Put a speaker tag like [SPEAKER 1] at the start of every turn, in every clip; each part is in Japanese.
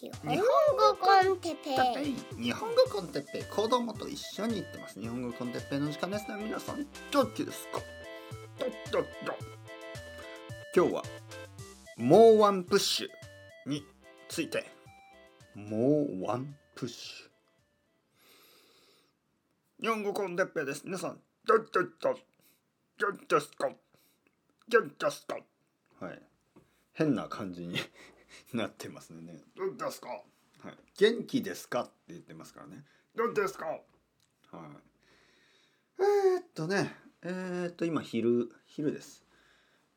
[SPEAKER 1] 日本語コンテッペイ
[SPEAKER 2] 日本語コンテッペイ子供と一緒に行ってます。日本語コンテッペイの時間ですね。皆さんどっちですか？どっどっど今日はもうワンプッシュについて。もうワンプッシュ。日本語コンテッペイです。皆さんどっどっどどっですかどっですか？はい。変な感じに なってますね。どうですか？はい。元気ですか？って言ってますからね。どうですか？はい。えー、っとね、えー、っと今昼昼です。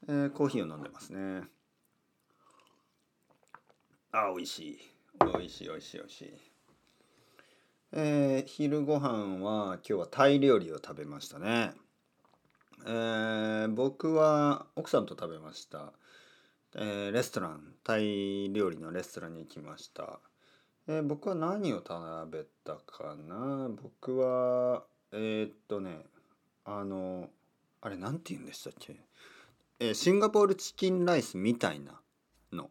[SPEAKER 2] えー、コーヒーを飲んでますね。あ、美味しい。美味しい美味しい美味しい。えー、昼ご飯は今日はタイ料理を食べましたね。えー、僕は奥さんと食べました。えー、レストランタイ料理のレストランに行きました、えー、僕は何を食べたかな？僕はえー、っとねあのあれ何て言うんでしたっけ、えシンガポールチキンライスみたいなの。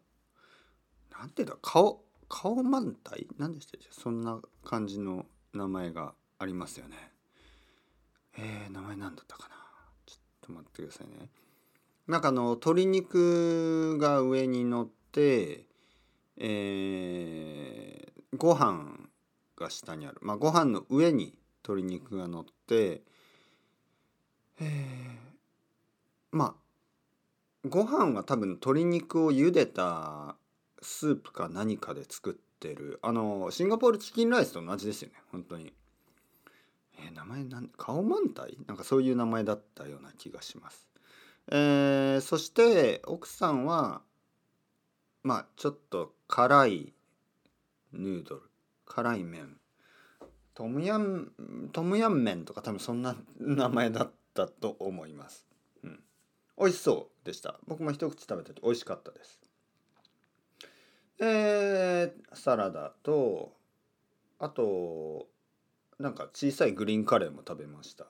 [SPEAKER 2] なんていうんだ？顔顔満体何でしたっけ？そんな感じの名前がありますよね。えー、名前何だったかな？ちょっと待ってくださいね。なんかあの鶏肉が上に乗って、えー、ご飯が下にある、まあ、ご飯の上に鶏肉が乗って、えー、まあご飯は多分鶏肉を茹でたスープか何かで作ってるあのシンガポールチキンライスと同じですよね本当に。えー、名前なん顔満体なんかそういう名前だったような気がします。えー、そして奥さんはまあちょっと辛いヌードル辛い麺。トムヤントムヤン麺とか多分そんな名前だったと思います、うん、美味しそうでした。僕も一口食べてて美味しかったです。えー、サラダとあとなんか小さいグリーンカレーも食べました。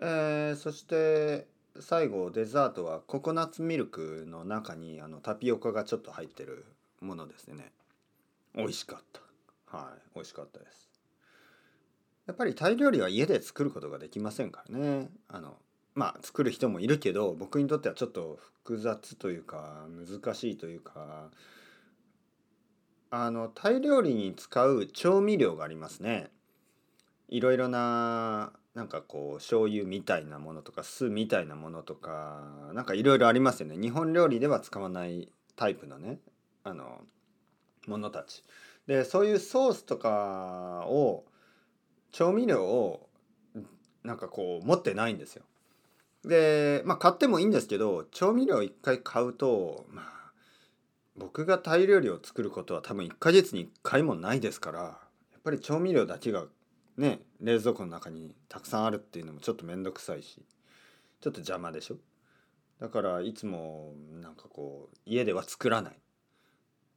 [SPEAKER 2] えー、そして最後デザートはココナッツミルクの中にあのタピオカがちょっと入ってるものですね。美味しかった。はい。美味しかったです。やっぱりタイ料理は家で作ることができませんからね。あのまあ作る人もいるけど僕にとってはちょっと複雑というか難しいというかあのタイ料理に使う調味料がありますね。いろいろななんかこう醤油みたいなものとか酢みたいなものとかなんかいろいろありますよね。日本料理では使わないタイプのねあのものたち。でそういうソースとかを調味料をなんかこう持ってないんですよ。でまあ買ってもいいんですけど調味料一回買うとまあ僕がタイ料理を作ることは多分1ヶ月に1回もないですからやっぱり調味料だけがね冷蔵庫の中にたくさんあるっていうのもちょっと面倒くさいしちょっと邪魔でしょ？だからいつもなんかこう家では作らない。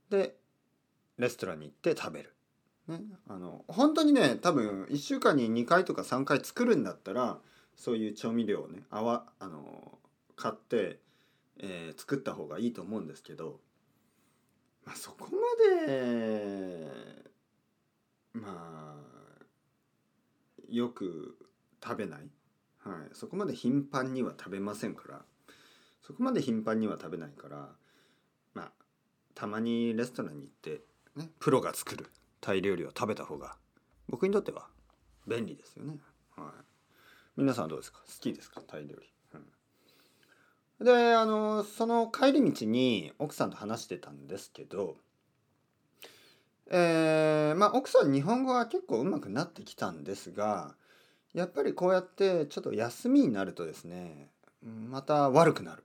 [SPEAKER 2] でレストランに行って食べる、ね、あの本当にね多分1週間に2回とか3回作るんだったらそういう調味料をねあわあの買って、えー、作った方がいいと思うんですけど、まあ、そこまでまあよく食べない、はい、そこまで頻繁には食べませんから。そこまで頻繁には食べないからまあたまにレストランに行って、ね、プロが作るタイ料理を食べた方が僕にとっては便利ですよね。はい、皆さんどうですか？好きですか？タイ料理。うん、であのその帰り道に奥さんと話してたんですけどえー、まあ奥さん日本語は結構うまくなってきたんですがやっぱりこうやってちょっと休みになるとですねまた悪くなる。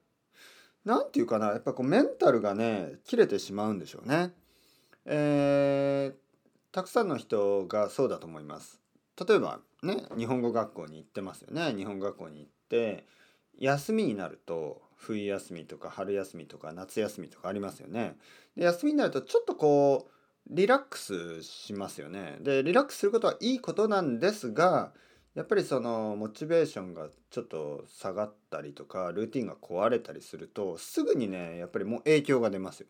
[SPEAKER 2] なんていうかなやっぱこうメンタルがね切れてしまうんでしょうね。えー、たくさんの人がそうだと思います。例えばね日本語学校に行ってますよね日本語学校に行って休みになると冬休みとか春休みとか夏休みとかありますよね。で休みになるとちょっとこうリラックスしますよね。でリラックスすることはいいことなんですがやっぱりそのモチベーションがちょっと下がったりとかルーティンが壊れたりするとすぐにねやっぱりもう影響が出ますよ。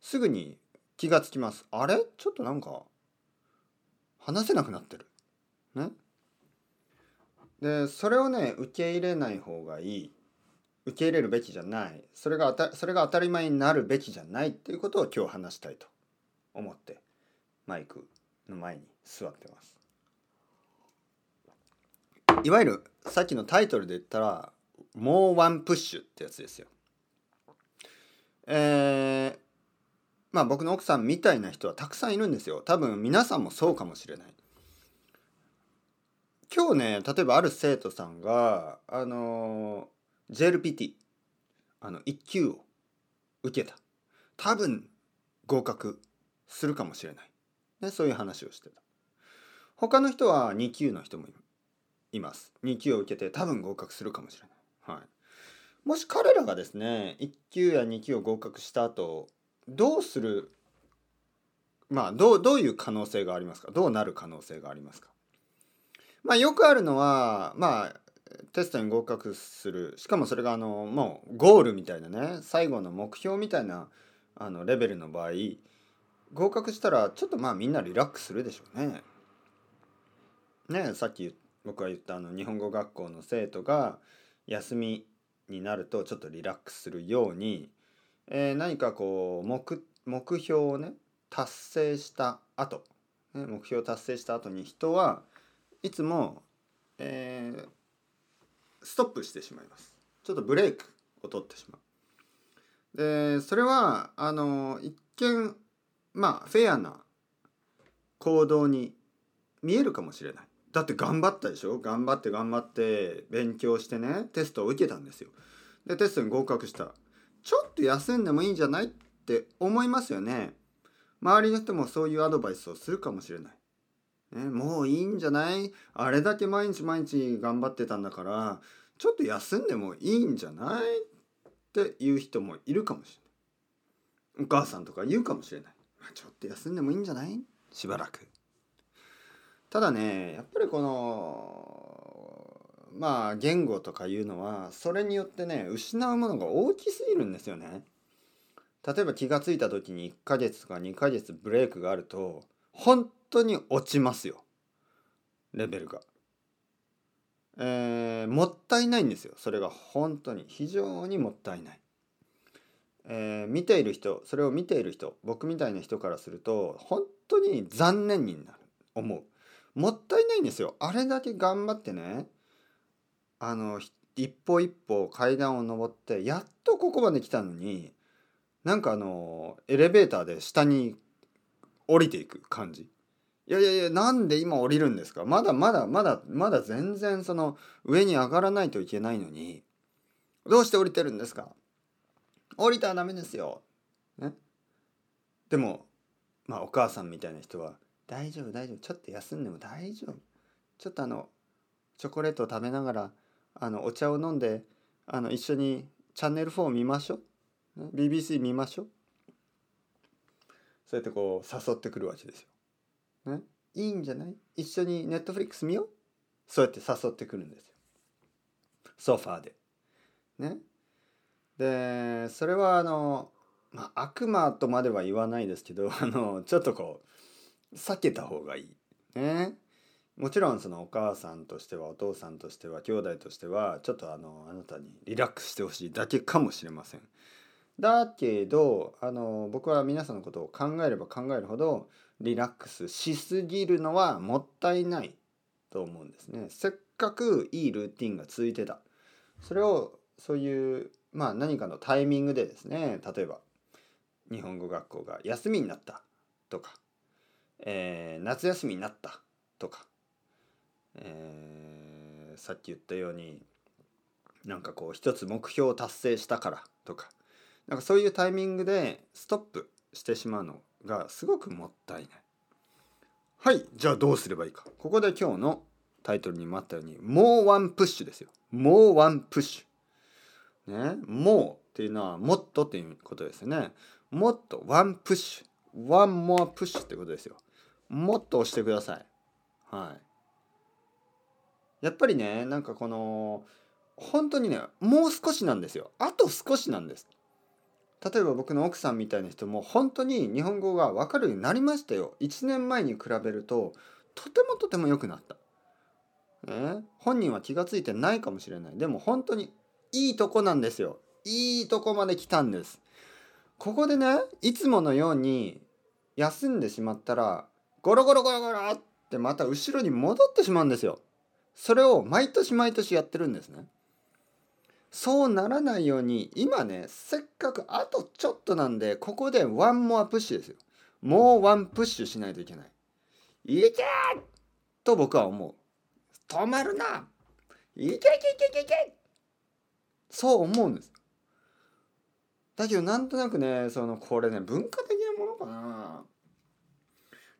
[SPEAKER 2] すぐに気がつきます。あれ？ちょっとなんか話せなくなってる。ね？でそれをね受け入れない方がいい。受け入れるべきじゃない。それがたそれが当たり前になるべきじゃないっていうことを今日話したいと。思ってマイクの前に座ってますいわゆるさっきのタイトルで言ったら「もうワンプッシュ」ってやつですよ。えー、まあ僕の奥さんみたいな人はたくさんいるんですよ。多分皆さんもそうかもしれない。今日ね例えばある生徒さんがあの JLPT あの1級を受けた多分合格するかもしれない、ね、そういう話をしてた。他の人は2級の人もいます。2級を受けて多分合格するかもしれない、はい、もし彼らがですね1級や2級を合格した後どうするまあどうどういう可能性がありますか？どうなる可能性がありますか？まあよくあるのはまあテストに合格する。しかもそれがあのもうゴールみたいなね最後の目標みたいなあのレベルの場合合格したらちょっとまあみんなリラックスするでしょうね。ねさっき僕が言ったあの日本語学校の生徒が休みになるとちょっとリラックスするように、えー、何かこう目目標をね達成した後、ね、目標を達成した後に人はいつも、えー、ストップしてしまいますちょっとブレイクを取ってしまうでそれはあの一見まあフェアな行動に見えるかもしれない。だって頑張ったでしょ？頑張って頑張って勉強してねテストを受けたんですよ。でテストに合格した。ちょっと休んでもいいんじゃない？って思いますよね。周りの人もそういうアドバイスをするかもしれない。ね、もういいんじゃない？あれだけ毎日毎日頑張ってたんだからちょっと休んでもいいんじゃない？っていう人もいるかもしれない。お母さんとか言うかもしれない、ちょっと休んでもいいんじゃない？しばらく。ただねやっぱりこのまあ言語とかいうのはそれによってね失うものが大きすぎるんですよね。例えば気が付いた時に1ヶ月とか2ヶ月ブレイクがあると本当に落ちますよ。レベルが。えー、もったいないんですよ。それが本当に。非常にもったいない。えー、見ている人それを見ている人僕みたいな人からすると本当に残念になる。思う。もったいないんですよ。あれだけ頑張ってねあの一歩一歩階段を上ってやっとここまで来たのになんかあのエレベーターで下に降りていく感じ。いやいやいやなんで今降りるんですか？まだまだまだまだ全然その上に上がらないといけないのにどうして降りてるんですか？降りたらダメですよ。ね。でもまあお母さんみたいな人は大丈夫大丈夫ちょっと休んでも大丈夫。ちょっとあのチョコレートを食べながらあのお茶を飲んであの一緒にチャンネル4見ましょう、ね、BBC 見ましょう。そうやってこう誘ってくるわけですよ。ね、いいんじゃない？一緒にネットフリックス見よう。そうやって誘ってくるんですよ。ソファーで。ね。でそれはあの、まあ、悪魔とまでは言わないですけど あのちょっとこう避けた方がいいねもちろんそのお母さんとしてはお父さんとしては兄弟としてはちょっとあのあなたにリラックスしてほしいだけかもしれませんだけどあの僕は皆さんのことを考えれば考えるほどリラックスしすぎるのはもったいないと思うんですね。せっかくいいルーティンが続いてた。それをそういうまあ何かのタイミングでですね例えば日本語学校が休みになったとか、えー、夏休みになったとか、えー、さっき言ったようになんかこう一つ目標を達成したからとかなんかそういうタイミングでストップしてしまうのがすごくもったいない。はいじゃあどうすればいいか。ここで今日のタイトルにもあったようにもうワンプッシュですよ。もうワンプッシュ。ねもうっていうのはもっとっていうことですね。もっとワンプッシュ。 one more push ってことですよ。もっと押してください。はい。やっぱりねなんかこの本当にねもう少しなんですよ。あと少しなんです。例えば僕の奥さんみたいな人も本当に日本語が分かるようになりましたよ。1年前に比べるととてもとても良くなった、え本人は気が付いてないかもしれない。でも本当にいいとこなんですよ。いいとこまで来たんです。ここでねいつものように休んでしまったらゴロゴロゴロゴロってまた後ろに戻ってしまうんですよ。それを毎年毎年やってるんですね。そうならないように今ねせっかくあとちょっとなんでここでワンモアプッシュですよ。もうワンプッシュしないといけない。いけと僕は思う。止まるな。いけいけいけいけいけそう思うんです。だけどなんとなくねそのこれね文化的なものかな。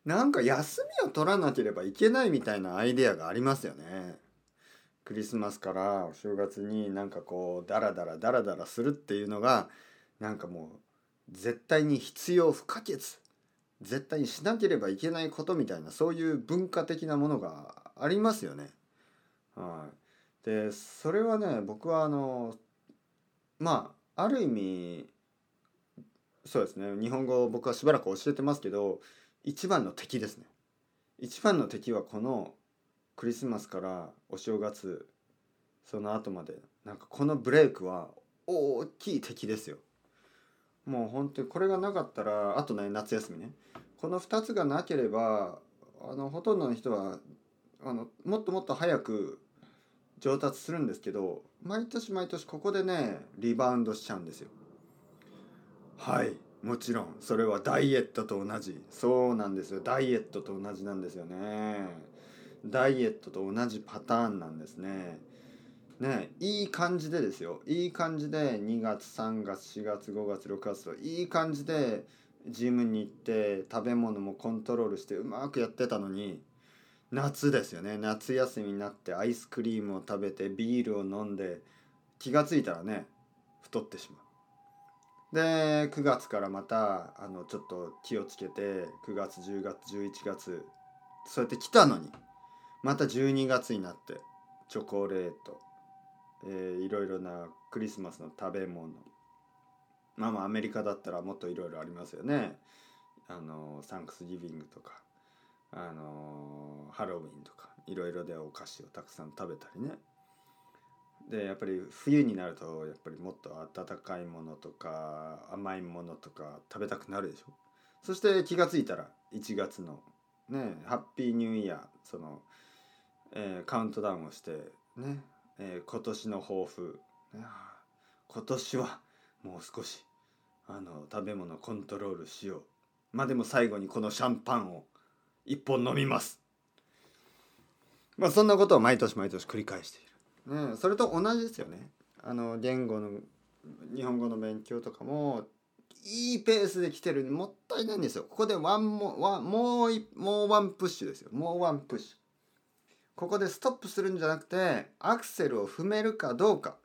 [SPEAKER 2] なんか休みを取らなければいけないみたいなアイデアがありますよね。クリスマスからお正月になんかこうダラダラダラダラするっていうのがなんかもう絶対に必要不可欠。絶対にしなければいけないことみたいなそういう文化的なものがありますよね。はい、でそれはね僕はあのまあある意味そうですね日本語を僕はしばらく教えてますけど一番の敵ですね。一番の敵はこのクリスマスからお正月その後までなんかこのブレイクは大きい敵ですよもう本当にこれがなかったらあとね夏休みねこの2つがなければあのほとんどの人はあのもっともっと早く上達するんですけど毎年毎年ここでねリバウンドしちゃうんですよ。はいもちろん。それはダイエットと同じ。そうなんですよ。ダイエットと同じなんですよね。ダイエットと同じパターンなんですね。ねいい感じでですよ。いい感じで2月3月4月5月6月といい感じでジムに行って食べ物もコントロールしてうまくやってたのに夏ですよね。夏休みになってアイスクリームを食べてビールを飲んで気が付いたらね太ってしまう。で9月からまたあのちょっと気をつけて9月10月11月そうやって来たのにまた12月になってチョコレート、えー、いろいろなクリスマスの食べ物。まあまあアメリカだったらもっといろいろありますよね。あのサンクスギビングとか。あのハロウィンとかいろいろでお菓子をたくさん食べたりね。でやっぱり冬になるとやっぱりもっと温かいものとか甘いものとか食べたくなるでしょ。そして気が付いたら1月のねハッピーニューイヤーそのえー、カウントダウンをしてね、えー、今年の抱負、ね、今年はもう少しあの食べ物コントロールしよう。まあでも最後にこのシャンパンを一本飲みます。まあそんなことを毎年毎年繰り返している、ね、それと同じですよね。あの言語の日本語の勉強とかもいいペースで来てるもったいないんですよ。ここでワンもワンもうもうワンプッシュですよ。もうワンプッシュ。ここでストップするんじゃなくてアクセルを踏めるかどうか。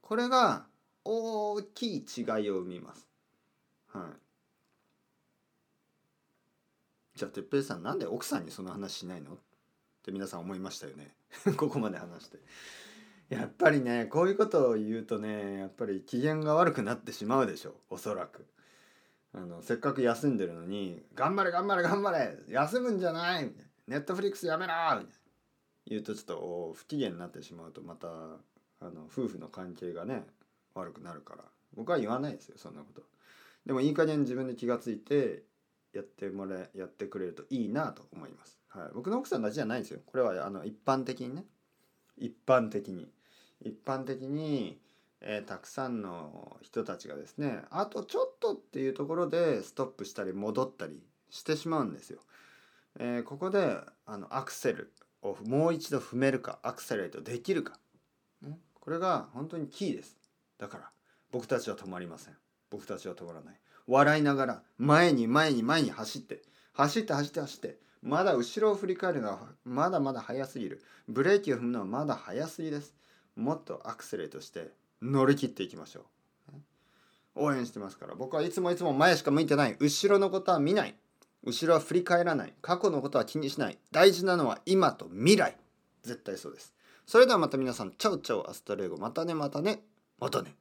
[SPEAKER 2] これが大きい違いを生みます。はい。じゃあ哲平さんなんで奥さんにその話しないの？って皆さん思いましたよね ここまで話して。やっぱりねこういうことを言うとねやっぱり機嫌が悪くなってしまうでしょおそらく。あのせっかく休んでるのに「頑張れ頑張れ頑張れ休むんじゃない!」「ネットフリックスやめろ!」みたいな。言うとちょっと不機嫌になってしまうとまたあの夫婦の関係がね悪くなるから僕は言わないですよそんなことでもいい加減自分で気が付いてやってもらやってくれるといいなと思います、はい、僕の奥さんだけじゃないですよ。これはあの一般的にね。一般的に。一般的に、えー、たくさんの人たちがですねあとちょっとっていうところでストップしたり戻ったりしてしまうんですよ、えー、ここであのアクセルをもう一度踏めるかアクセレートできるか、ね、これが本当にキーです。だから僕たちは止まりません。僕たちは止まらない笑いながら前に前に前に走って走って走って走ってまだ後ろを振り返るのはまだまだ早すぎる。ブレーキを踏むのはまだ早すぎです。もっとアクセレートして乗り切っていきましょう。応援してますから。僕はいつもいつも前しか向いてない。後ろのことは見ない。後ろは振り返らない。過去のことは気にしない。大事なのは今と未来。絶対そうです。それではまた皆さんチャウチャウアストレイゴ。またねまたね。またね。